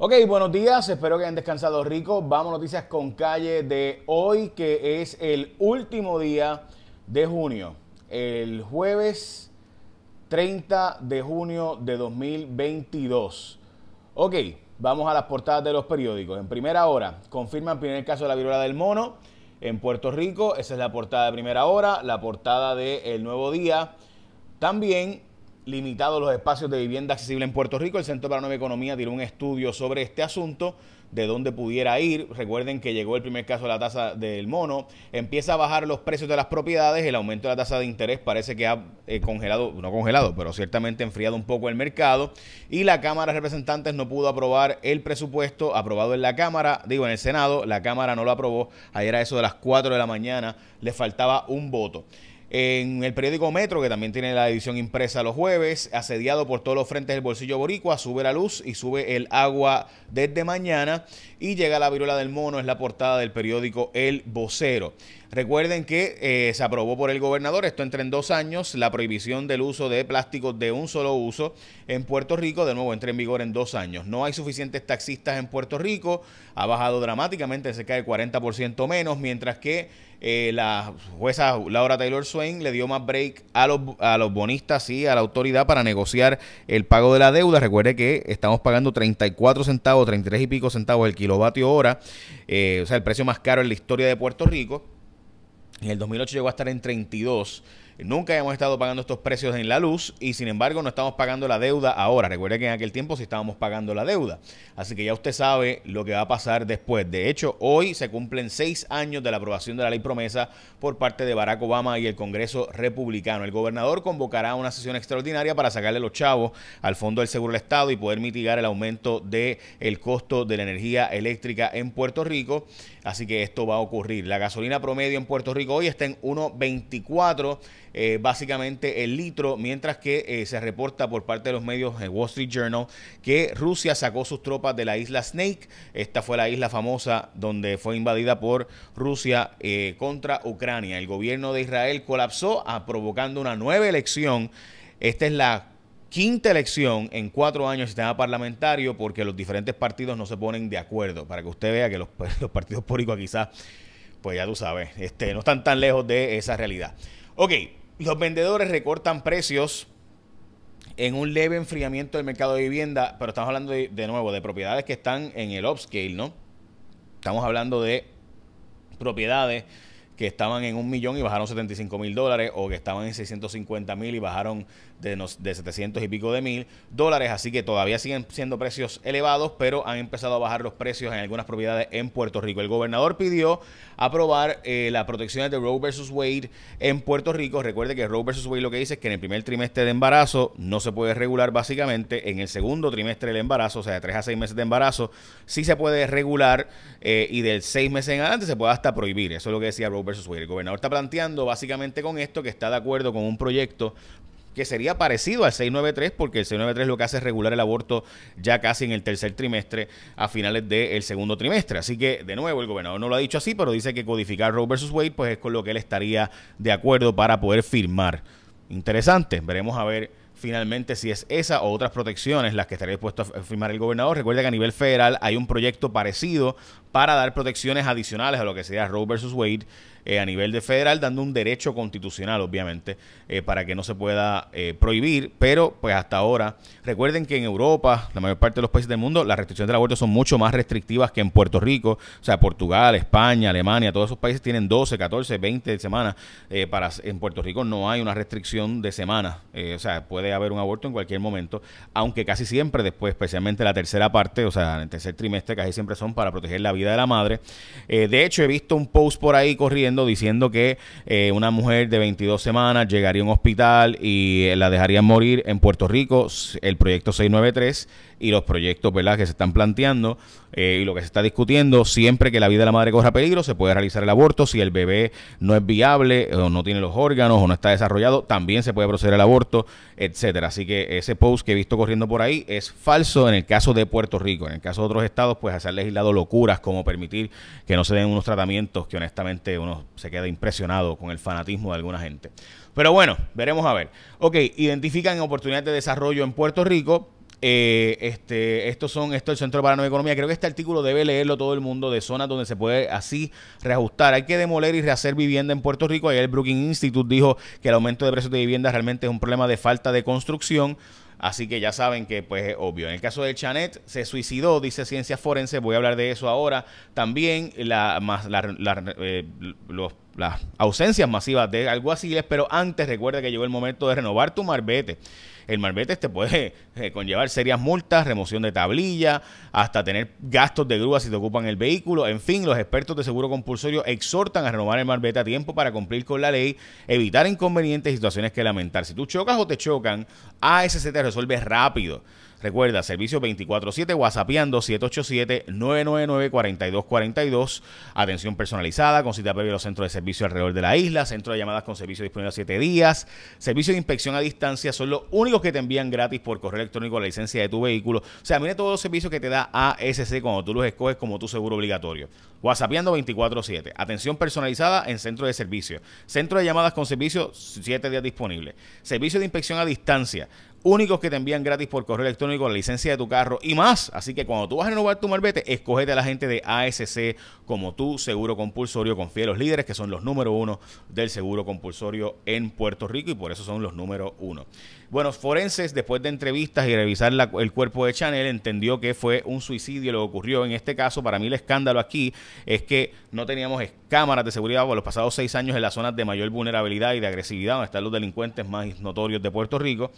Ok, buenos días, espero que hayan descansado rico. Vamos noticias con calle de hoy, que es el último día de junio, el jueves 30 de junio de 2022. Ok, vamos a las portadas de los periódicos. En primera hora, confirman primer caso de la viruela del mono en Puerto Rico. Esa es la portada de primera hora, la portada de El Nuevo Día. También limitados los espacios de vivienda accesible en Puerto Rico. El Centro para la Nueva Economía tiró un estudio sobre este asunto, de dónde pudiera ir. Recuerden que llegó el primer caso de la tasa del mono. Empieza a bajar los precios de las propiedades. El aumento de la tasa de interés parece que ha eh, congelado, no congelado, pero ciertamente enfriado un poco el mercado. Y la Cámara de Representantes no pudo aprobar el presupuesto aprobado en la Cámara, digo en el Senado. La Cámara no lo aprobó. Ayer a eso de las 4 de la mañana le faltaba un voto. En el periódico Metro, que también tiene la edición impresa los jueves, asediado por todos los frentes del bolsillo boricua, sube la luz y sube el agua desde mañana y llega la viruela del mono, es la portada del periódico El Vocero. Recuerden que eh, se aprobó por el gobernador, esto entra en dos años, la prohibición del uso de plásticos de un solo uso en Puerto Rico, de nuevo entra en vigor en dos años. No hay suficientes taxistas en Puerto Rico, ha bajado dramáticamente, cerca del 40% menos, mientras que eh, la jueza Laura Taylor Swain le dio más break a los, a los bonistas y a la autoridad para negociar el pago de la deuda. Recuerde que estamos pagando 34 centavos, 33 y pico centavos el kilovatio hora, eh, o sea, el precio más caro en la historia de Puerto Rico. En el 2008 llegó a estar en 32 Nunca hemos estado pagando estos precios en la luz y sin embargo no estamos pagando la deuda ahora. Recuerde que en aquel tiempo sí estábamos pagando la deuda. Así que ya usted sabe lo que va a pasar después. De hecho, hoy se cumplen seis años de la aprobación de la ley promesa por parte de Barack Obama y el Congreso republicano. El gobernador convocará una sesión extraordinaria para sacarle los chavos al Fondo del Seguro del Estado y poder mitigar el aumento del el costo de la energía eléctrica en Puerto Rico. Así que esto va a ocurrir. La gasolina promedio en Puerto Rico hoy está en 1.24 eh, básicamente el litro, mientras que eh, se reporta por parte de los medios en Wall Street Journal que Rusia sacó sus tropas de la isla Snake. Esta fue la isla famosa donde fue invadida por Rusia eh, contra Ucrania. El gobierno de Israel colapsó, ah, provocando una nueva elección. Esta es la quinta elección en cuatro años del sistema parlamentario porque los diferentes partidos no se ponen de acuerdo. Para que usted vea que los, los partidos políticos quizás, pues ya tú sabes, este, no están tan lejos de esa realidad. Ok, los vendedores recortan precios en un leve enfriamiento del mercado de vivienda, pero estamos hablando de, nuevo de propiedades que están en el upscale, ¿no? Estamos hablando de propiedades que estaban en un millón y bajaron 75 mil dólares o que estaban en 650 mil y bajaron de, de 700 y pico de mil dólares. Así que todavía siguen siendo precios elevados, pero han empezado a bajar los precios en algunas propiedades en Puerto Rico. El gobernador pidió aprobar eh, las protecciones de Roe versus Wade en Puerto Rico. Recuerde que Roe versus Wade lo que dice es que en el primer trimestre de embarazo no se puede regular básicamente. En el segundo trimestre del embarazo, o sea, de 3 a 6 meses de embarazo, sí se puede regular eh, y del 6 meses en adelante se puede hasta prohibir. Eso es lo que decía Roe El gobernador está planteando básicamente con esto que está de acuerdo con un proyecto que sería parecido al 693 porque el 693 lo que hace es regular el aborto ya casi en el tercer trimestre a finales del segundo trimestre. Así que, de nuevo, el gobernador no lo ha dicho así, pero dice que codificar Roe versus Wade pues es con lo que él estaría de acuerdo para poder firmar. Interesante, veremos a ver finalmente si es esa o otras protecciones las que estaría dispuesto a firmar el gobernador. Recuerda que a nivel federal hay un proyecto parecido para dar protecciones adicionales a lo que sería Roe versus Wade eh, a nivel de federal, dando un derecho constitucional, obviamente, eh, para que no se pueda eh, prohibir. Pero, pues hasta ahora, recuerden que en Europa, la mayor parte de los países del mundo, las restricciones del aborto son mucho más restrictivas que en Puerto Rico. O sea, Portugal, España, Alemania, todos esos países tienen 12, 14, 20 semanas. para, en Puerto Rico no hay una restricción de semanas. o sea, puede haber un aborto en cualquier momento, aunque casi siempre después, especialmente la tercera parte, o sea, en el tercer trimestre, casi siempre son para proteger la vida de la madre. de hecho, he visto un post por ahí corriendo diciendo que eh, una mujer de 22 semanas llegaría a un hospital y eh, la dejarían morir en Puerto Rico, el proyecto 693 y los proyectos ¿verdad? que se están planteando eh, y lo que se está discutiendo, siempre que la vida de la madre corra peligro, se puede realizar el aborto. Si el bebé no es viable o no tiene los órganos o no está desarrollado, también se puede proceder al aborto, etcétera. Así que ese post que he visto corriendo por ahí es falso en el caso de Puerto Rico. En el caso de otros estados, pues se han legislado locuras como permitir que no se den unos tratamientos que honestamente uno se queda impresionado con el fanatismo de alguna gente. Pero bueno, veremos a ver. Ok, identifican oportunidades de desarrollo en Puerto Rico eh, este, estos son, esto es el Centro para la Nueva Economía. Creo que este artículo debe leerlo todo el mundo de zonas donde se puede así reajustar. Hay que demoler y rehacer vivienda en Puerto Rico. Ayer el Brookings Institute dijo que el aumento de precios de vivienda realmente es un problema de falta de construcción. Así que ya saben que pues es obvio. En el caso de Chanet se suicidó, dice Ciencia Forense, voy a hablar de eso ahora. También la, más, eh, las ausencias masivas de alguaciles, pero antes recuerda que llegó el momento de renovar tu marbete el marbete te puede eh, conllevar serias multas, remoción de tablilla, hasta tener gastos de grúa si te ocupan el vehículo. En fin, los expertos de seguro compulsorio exhortan a renovar el marbete a tiempo para cumplir con la ley, evitar inconvenientes y situaciones que lamentar. Si tú chocas o te chocan, ASC te resuelve rápido. Recuerda, servicio 24-7, whatsappeando 787-999-4242. Atención personalizada, con cita previa a los centros de servicio alrededor de la isla, centro de llamadas con servicio disponible a 7 días, servicio de inspección a distancia, son los únicos que te envían gratis por correo electrónico la licencia de tu vehículo. O sea, mire todos los servicios que te da ASC cuando tú los escoges como tu seguro obligatorio. WhatsAppeando 24-7. Atención personalizada en centro de servicio. Centro de llamadas con servicio 7 días disponible. Servicio de inspección a distancia únicos que te envían gratis por correo electrónico la licencia de tu carro y más. Así que cuando tú vas a renovar tu marbete, escogete a la gente de ASC como tu seguro compulsorio. Confía en los líderes que son los número uno del seguro compulsorio en Puerto Rico y por eso son los número uno. Bueno, forenses, después de entrevistas y revisar el cuerpo de Chanel, entendió que fue un suicidio lo que ocurrió. En este caso, para mí el escándalo aquí es que no teníamos cámaras de seguridad por los pasados seis años en las zonas de mayor vulnerabilidad y de agresividad, donde están los delincuentes más notorios de Puerto Rico.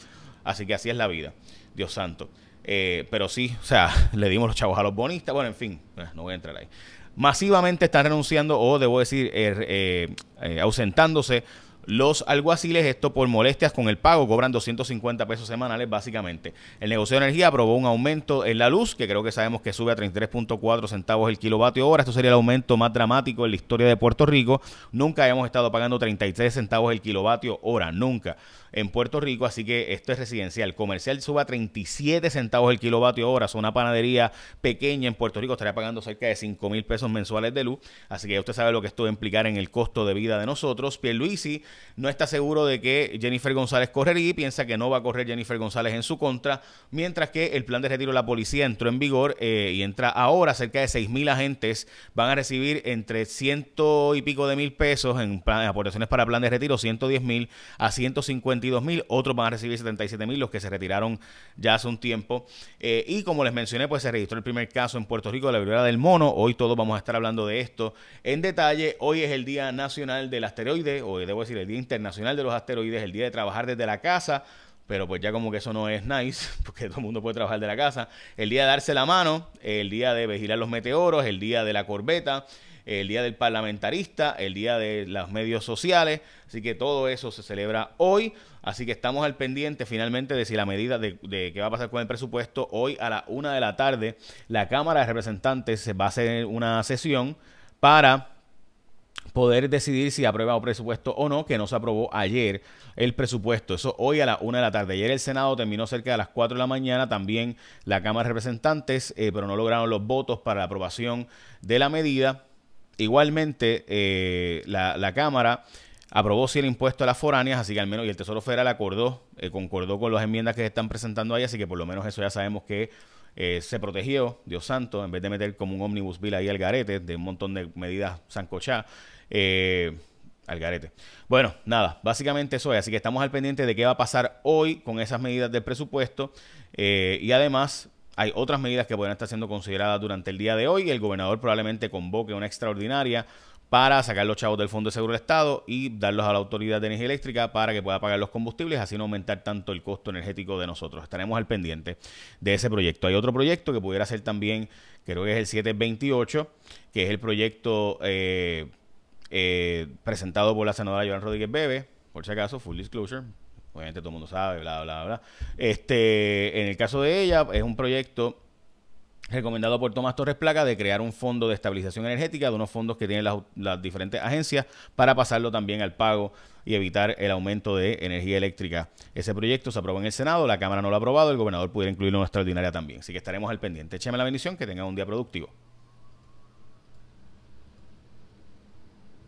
Así que así es la vida, Dios santo. Eh, pero sí, o sea, le dimos los chavos a los bonistas. Bueno, en fin, eh, no voy a entrar ahí. Masivamente están renunciando o, debo decir, eh, ausentándose los alguaciles, esto por molestias con el pago, cobran 250 pesos semanales básicamente. El negocio de energía aprobó un aumento en la luz, que creo que sabemos que sube a 33.4 centavos el kilovatio hora. Esto sería el aumento más dramático en la historia de Puerto Rico. Nunca habíamos estado pagando 33 centavos el kilovatio hora, nunca en Puerto Rico, así que esto es residencial. Comercial sube a 37 centavos el kilovatio hora, una panadería pequeña en Puerto Rico, estaría pagando cerca de 5 mil pesos mensuales de luz, así que usted sabe lo que esto va a implicar en el costo de vida de nosotros. Pierluisi no está seguro de que Jennifer González correría y piensa que no va a correr Jennifer González en su contra, mientras que el plan de retiro de la policía entró en vigor eh, y entra ahora, cerca de 6 mil agentes van a recibir entre ciento y pico de mil pesos en aportaciones para plan de retiro, 110 mil a 150 mil, otros van a recibir 77 mil, los que se retiraron ya hace un tiempo. Eh, y como les mencioné, pues se registró el primer caso en Puerto Rico de la viruela del mono. Hoy todos vamos a estar hablando de esto en detalle. Hoy es el Día Nacional del Asteroide, o debo decir el Día Internacional de los Asteroides, el día de trabajar desde la casa pero pues ya como que eso no es nice, porque todo el mundo puede trabajar de la casa. El día de darse la mano, el día de vigilar los meteoros, el día de la corbeta, el día del parlamentarista, el día de los medios sociales, así que todo eso se celebra hoy, así que estamos al pendiente finalmente de si la medida de, qué va a pasar con el presupuesto, hoy a la una de la tarde la Cámara de Representantes va a hacer una sesión para poder decidir si aprueba un presupuesto o no, que no se aprobó ayer el presupuesto. Eso hoy a la una de la tarde. Ayer el Senado terminó cerca de las 4 de la mañana, también la Cámara de Representantes, eh, pero no lograron los votos para la aprobación de la medida. Igualmente, eh, la, Cámara aprobó sí el impuesto a las foráneas, así que al menos, y el Tesoro Federal acordó, eh, concordó con las enmiendas que se están presentando ahí, así que por lo menos eso ya sabemos que eh, se protegió, Dios santo, en vez de meter como un omnibus bill ahí al garete, de un montón de medidas sancochá, al garete. Bueno, nada, básicamente eso es, así que estamos al pendiente de qué va a pasar hoy con esas medidas del presupuesto y además hay otras medidas que pueden estar siendo consideradas durante el día de hoy. El gobernador probablemente convoque una extraordinaria para sacar los chavos del Fondo de Seguro del Estado y darlos a la Autoridad de Energía Eléctrica para que pueda pagar los combustibles, así no aumentar tanto el costo energético de nosotros. Estaremos al pendiente de ese proyecto. Hay otro proyecto que pudiera ser también, creo que es el 728, que es el proyecto eh, eh, presentado por la senadora Joan Rodríguez Bebe, por si acaso, full disclosure, obviamente todo el mundo sabe, bla, bla, bla. Este, en el caso de ella, es un proyecto recomendado por Tomás Torres Placa de crear un fondo de estabilización energética, de unos fondos que tienen las, diferentes agencias, para pasarlo también al pago y evitar el aumento de energía eléctrica. Ese proyecto se aprobó en el Senado, la Cámara no lo ha aprobado, el gobernador pudiera incluirlo en una extraordinaria también. Así que estaremos al pendiente. Écheme la bendición, que tengan un día productivo.